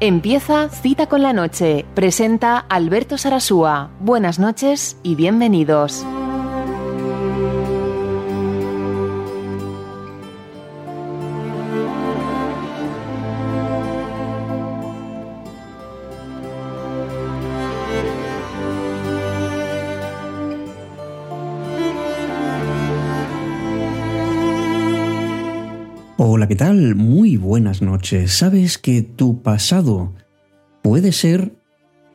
Empieza Cita con la Noche. Presenta Alberto Sarasúa. Buenas noches y bienvenidos. Hola, ¿qué tal? Buenas noches. ¿Sabes que tu pasado puede ser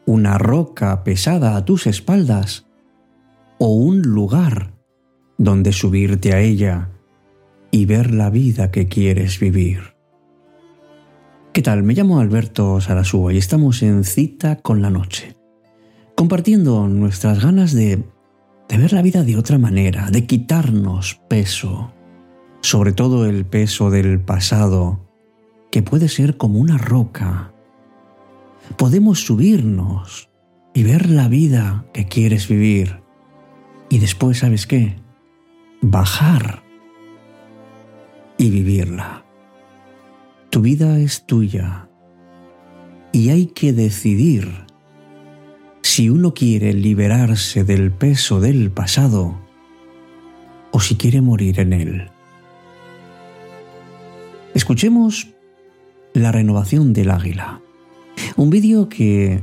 una roca pesada a tus espaldas o un lugar donde subirte a ella y ver la vida que quieres vivir? ¿Qué tal? Me llamo Alberto Sarasúa y estamos en cita con la noche, compartiendo nuestras ganas de, de ver la vida de otra manera, de quitarnos peso sobre todo el peso del pasado, que puede ser como una roca. Podemos subirnos y ver la vida que quieres vivir. Y después, ¿sabes qué? Bajar y vivirla. Tu vida es tuya y hay que decidir si uno quiere liberarse del peso del pasado o si quiere morir en él. Escuchemos La renovación del águila, un vídeo que,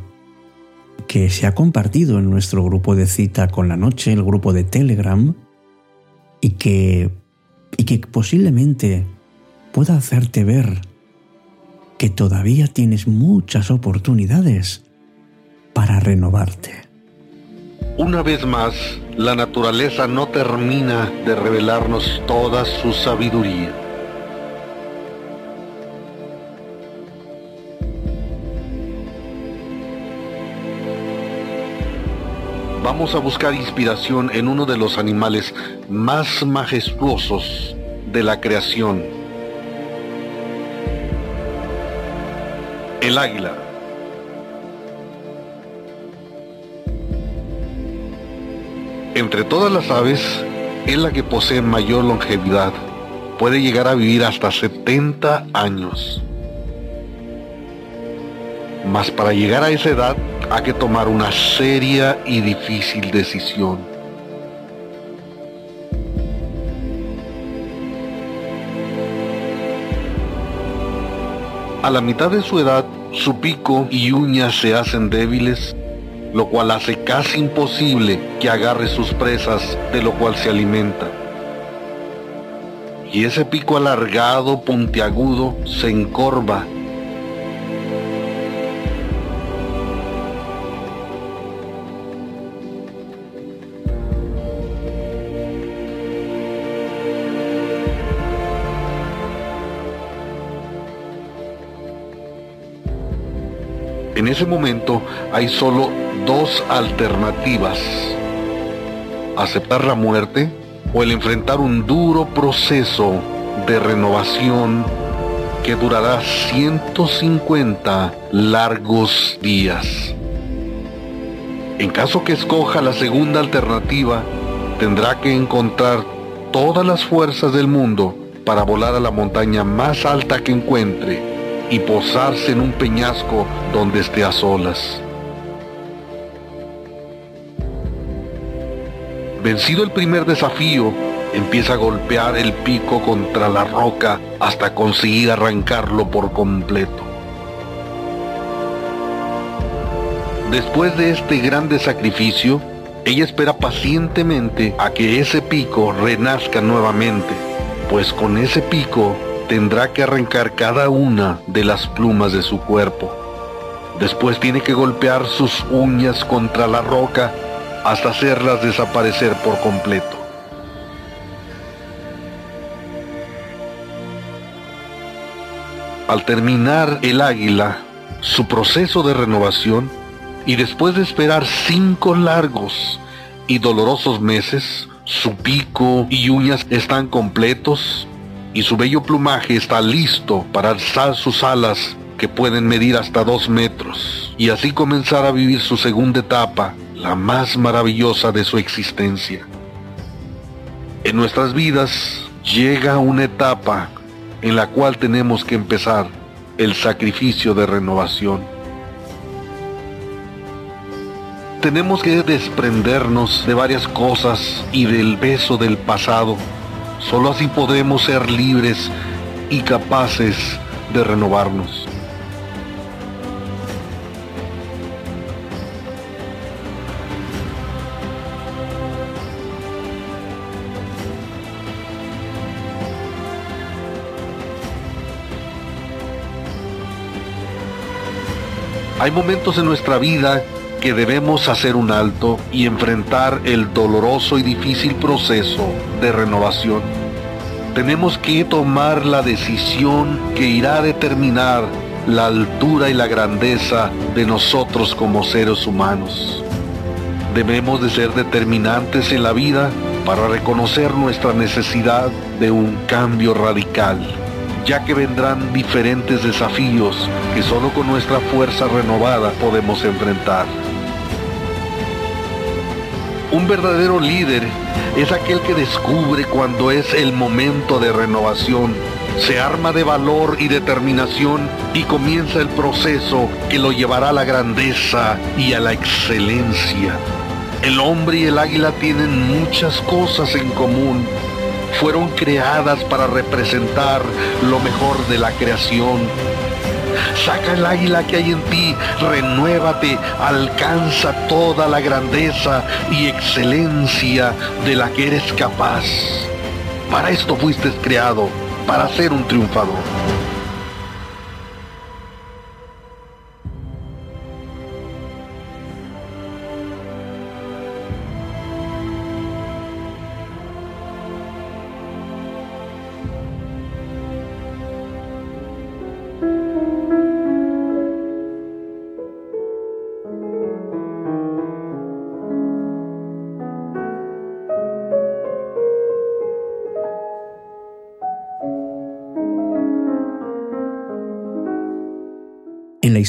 que se ha compartido en nuestro grupo de cita con la noche, el grupo de Telegram, y que, y que posiblemente pueda hacerte ver que todavía tienes muchas oportunidades para renovarte. Una vez más, la naturaleza no termina de revelarnos toda su sabiduría. Vamos a buscar inspiración en uno de los animales más majestuosos de la creación, el águila. Entre todas las aves, es la que posee mayor longevidad. Puede llegar a vivir hasta 70 años. Mas para llegar a esa edad hay que tomar una seria y difícil decisión. A la mitad de su edad, su pico y uñas se hacen débiles, lo cual hace casi imposible que agarre sus presas de lo cual se alimenta. Y ese pico alargado, puntiagudo, se encorva En ese momento hay solo dos alternativas. Aceptar la muerte o el enfrentar un duro proceso de renovación que durará 150 largos días. En caso que escoja la segunda alternativa, tendrá que encontrar todas las fuerzas del mundo para volar a la montaña más alta que encuentre y posarse en un peñasco donde esté a solas. Vencido el primer desafío, empieza a golpear el pico contra la roca hasta conseguir arrancarlo por completo. Después de este grande sacrificio, ella espera pacientemente a que ese pico renazca nuevamente, pues con ese pico tendrá que arrancar cada una de las plumas de su cuerpo. Después tiene que golpear sus uñas contra la roca hasta hacerlas desaparecer por completo. Al terminar el águila su proceso de renovación y después de esperar cinco largos y dolorosos meses, su pico y uñas están completos y su bello plumaje está listo para alzar sus alas que pueden medir hasta dos metros y así comenzar a vivir su segunda etapa, la más maravillosa de su existencia. En nuestras vidas llega una etapa en la cual tenemos que empezar el sacrificio de renovación. Tenemos que desprendernos de varias cosas y del peso del pasado. Solo así podremos ser libres y capaces de renovarnos. Hay momentos en nuestra vida que debemos hacer un alto y enfrentar el doloroso y difícil proceso de renovación. Tenemos que tomar la decisión que irá a determinar la altura y la grandeza de nosotros como seres humanos. Debemos de ser determinantes en la vida para reconocer nuestra necesidad de un cambio radical ya que vendrán diferentes desafíos que solo con nuestra fuerza renovada podemos enfrentar. Un verdadero líder es aquel que descubre cuando es el momento de renovación, se arma de valor y determinación y comienza el proceso que lo llevará a la grandeza y a la excelencia. El hombre y el águila tienen muchas cosas en común fueron creadas para representar lo mejor de la creación. Saca el águila que hay en ti, renuévate, alcanza toda la grandeza y excelencia de la que eres capaz. Para esto fuiste creado, para ser un triunfador.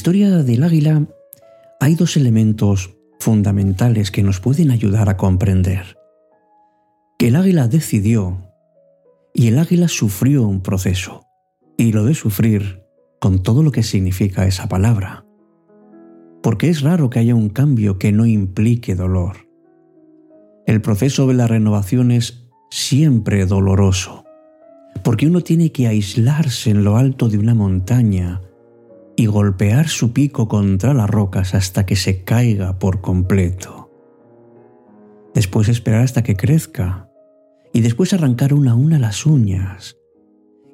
Historia del águila hay dos elementos fundamentales que nos pueden ayudar a comprender. Que el águila decidió y el águila sufrió un proceso, y lo de sufrir con todo lo que significa esa palabra. Porque es raro que haya un cambio que no implique dolor. El proceso de la renovación es siempre doloroso, porque uno tiene que aislarse en lo alto de una montaña, y golpear su pico contra las rocas hasta que se caiga por completo. Después esperar hasta que crezca y después arrancar una a una las uñas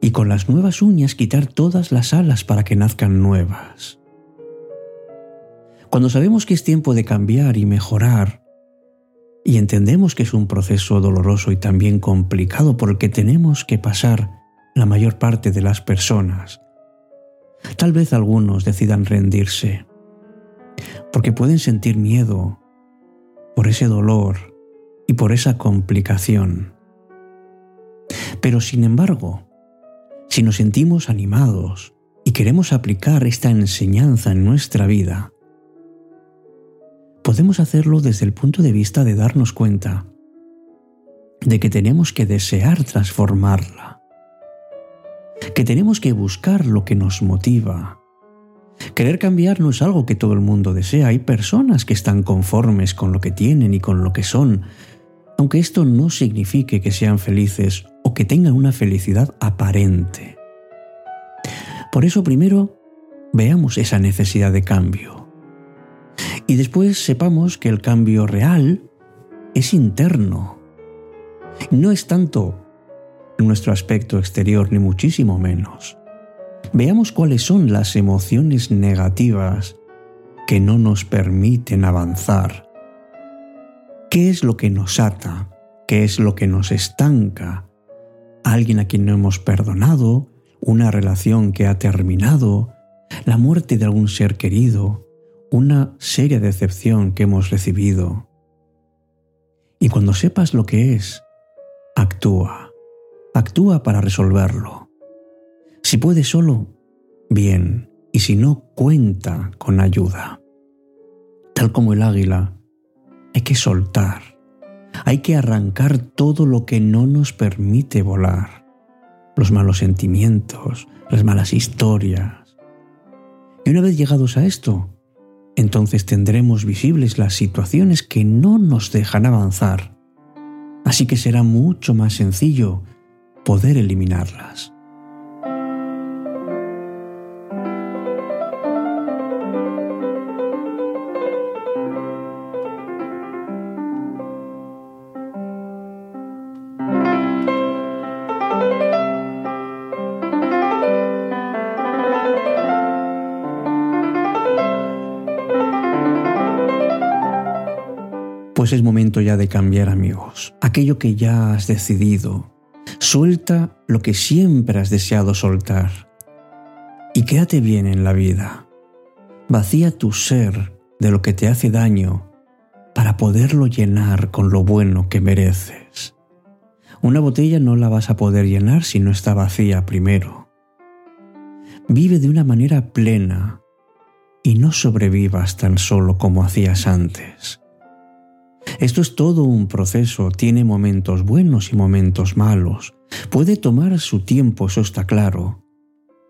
y con las nuevas uñas quitar todas las alas para que nazcan nuevas. Cuando sabemos que es tiempo de cambiar y mejorar, y entendemos que es un proceso doloroso y también complicado por el que tenemos que pasar la mayor parte de las personas, Tal vez algunos decidan rendirse, porque pueden sentir miedo por ese dolor y por esa complicación. Pero sin embargo, si nos sentimos animados y queremos aplicar esta enseñanza en nuestra vida, podemos hacerlo desde el punto de vista de darnos cuenta de que tenemos que desear transformarla que tenemos que buscar lo que nos motiva. Querer cambiar no es algo que todo el mundo desea. Hay personas que están conformes con lo que tienen y con lo que son, aunque esto no signifique que sean felices o que tengan una felicidad aparente. Por eso primero veamos esa necesidad de cambio. Y después sepamos que el cambio real es interno. No es tanto nuestro aspecto exterior, ni muchísimo menos. Veamos cuáles son las emociones negativas que no nos permiten avanzar. ¿Qué es lo que nos ata? ¿Qué es lo que nos estanca? ¿Alguien a quien no hemos perdonado? ¿Una relación que ha terminado? ¿La muerte de algún ser querido? ¿Una seria decepción que hemos recibido? Y cuando sepas lo que es, actúa actúa para resolverlo. Si puede solo, bien, y si no, cuenta con ayuda. Tal como el águila, hay que soltar, hay que arrancar todo lo que no nos permite volar, los malos sentimientos, las malas historias, Y una vez llegados a esto, entonces tendremos visibles las situaciones que no nos dejan avanzar. Así que será mucho más sencillo poder eliminarlas. Pues es momento ya de cambiar amigos. Aquello que ya has decidido. Suelta lo que siempre has deseado soltar. Y quédate bien en la vida. Vacía tu ser de lo que te hace daño para poderlo llenar con lo bueno que mereces. Una botella no la vas a poder llenar si no está vacía primero. Vive de una manera plena y no sobrevivas tan solo como hacías antes. Esto es todo un proceso, tiene momentos buenos y momentos malos. Puede tomar su tiempo, eso está claro.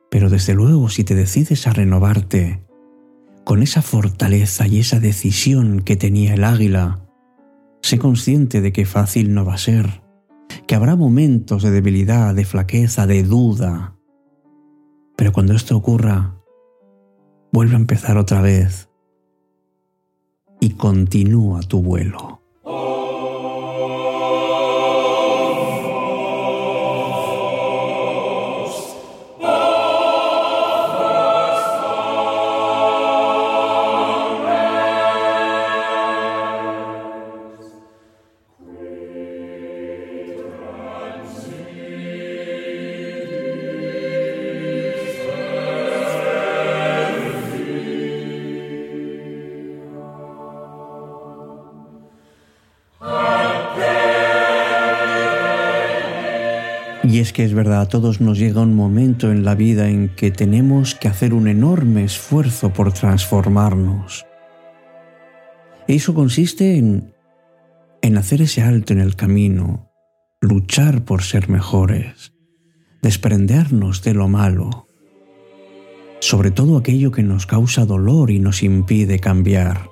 Pero desde luego si te decides a renovarte, con esa fortaleza y esa decisión que tenía el águila, sé consciente de que fácil no va a ser, que habrá momentos de debilidad, de flaqueza, de duda. Pero cuando esto ocurra, vuelve a empezar otra vez y continúa tu vuelo. Es verdad, a todos nos llega un momento en la vida en que tenemos que hacer un enorme esfuerzo por transformarnos. Eso consiste en, en hacer ese alto en el camino, luchar por ser mejores, desprendernos de lo malo, sobre todo aquello que nos causa dolor y nos impide cambiar,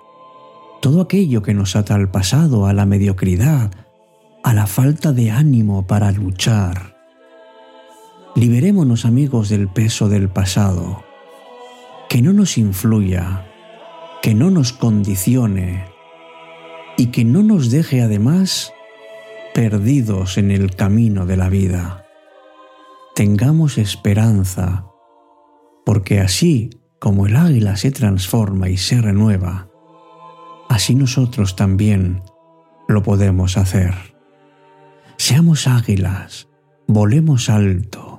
todo aquello que nos ata al pasado, a la mediocridad, a la falta de ánimo para luchar. Liberémonos amigos del peso del pasado, que no nos influya, que no nos condicione y que no nos deje además perdidos en el camino de la vida. Tengamos esperanza, porque así como el águila se transforma y se renueva, así nosotros también lo podemos hacer. Seamos águilas, volemos alto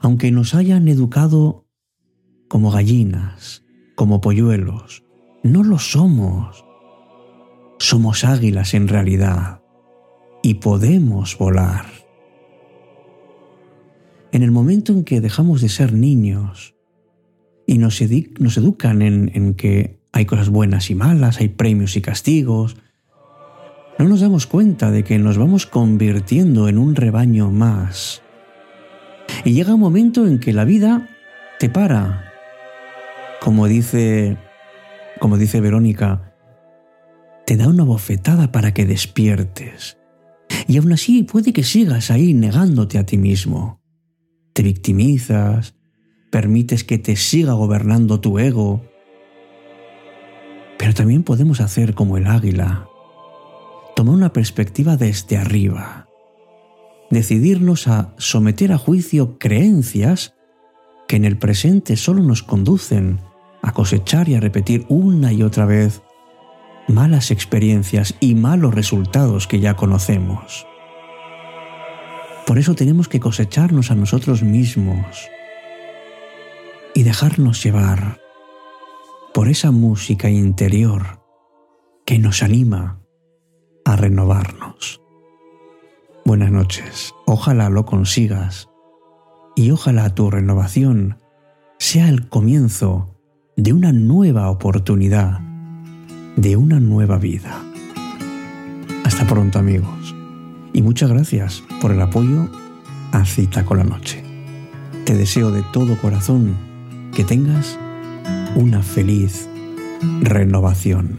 aunque nos hayan educado como gallinas, como polluelos, no lo somos. Somos águilas en realidad y podemos volar. En el momento en que dejamos de ser niños y nos, educan en, en que hay cosas buenas y malas, hay premios y castigos, no nos damos cuenta de que nos vamos convirtiendo en un rebaño más y llega un momento en que la vida te para. Como dice, como dice Verónica, te da una bofetada para que despiertes. Y aún así puede que sigas ahí negándote a ti mismo. Te victimizas, permites que te siga gobernando tu ego. Pero también podemos hacer como el águila, tomar una perspectiva desde arriba decidirnos a someter a juicio creencias que en el presente solo nos conducen a cosechar y a repetir una y otra vez malas experiencias y malos resultados que ya conocemos. Por eso tenemos que cosecharnos a nosotros mismos y dejarnos llevar por esa música interior que nos anima a renovarnos. Buenas noches, ojalá lo consigas y ojalá tu renovación sea el comienzo de una nueva oportunidad, de una nueva vida. Hasta pronto amigos y muchas gracias por el apoyo a Cita con la Noche. Te deseo de todo corazón que tengas una feliz renovación.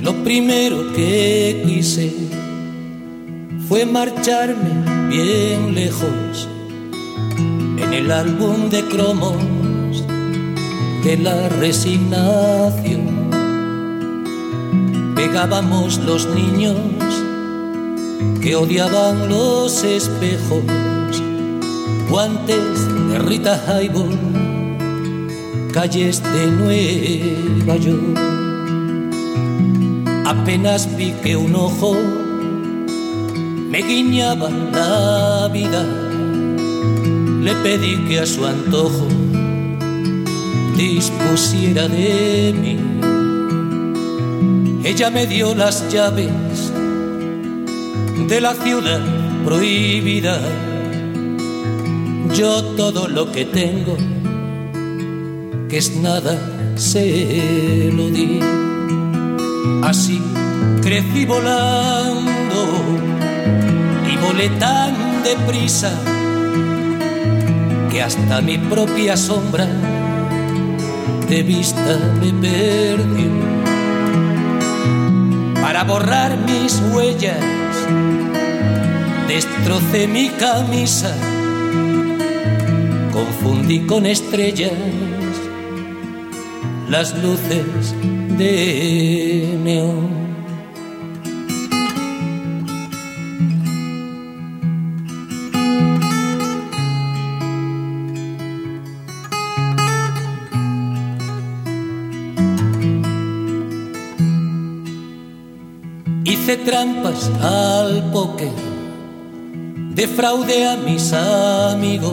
Lo primero que quise fue marcharme bien lejos en el álbum de cromos de la resignación. Pegábamos los niños que odiaban los espejos, guantes de Rita Hayworth, calles de Nueva York. Apenas vi que un ojo me guiñaba la vida, le pedí que a su antojo dispusiera de mí. Ella me dio las llaves de la ciudad prohibida. Yo todo lo que tengo, que es nada, se lo di. Así crecí volando volé tan deprisa que hasta mi propia sombra de vista me perdió. Para borrar mis huellas, destrocé mi camisa, confundí con estrellas las luces de neón. Trampas al póker, defraudé a mis amigos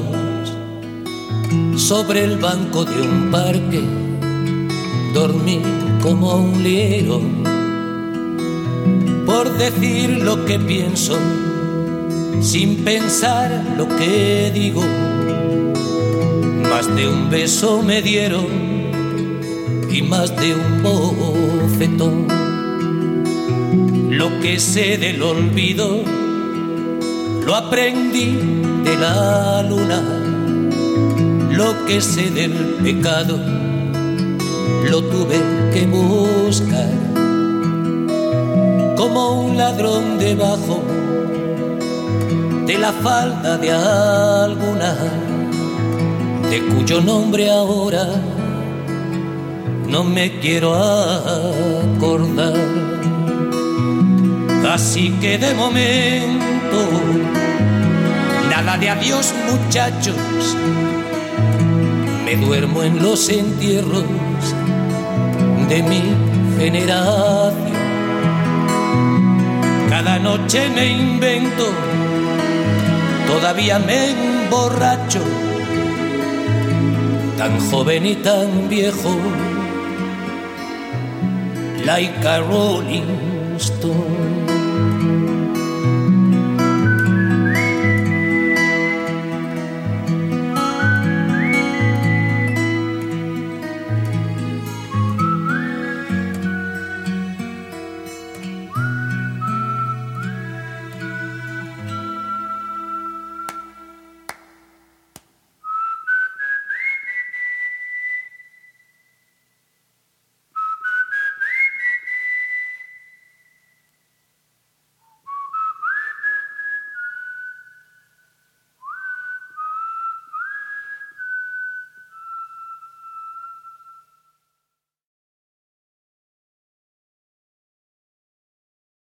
sobre el banco de un parque, dormí como un liro por decir lo que pienso, sin pensar lo que digo. Más de un beso me dieron y más de un bofetón. Lo que sé del olvido lo aprendí de la luna. Lo que sé del pecado lo tuve que buscar. Como un ladrón debajo de la falda de alguna, de cuyo nombre ahora no me quiero acordar. Así que de momento, nada de adiós muchachos, me duermo en los entierros de mi generación. Cada noche me invento, todavía me emborracho, tan joven y tan viejo, like a rolling stone.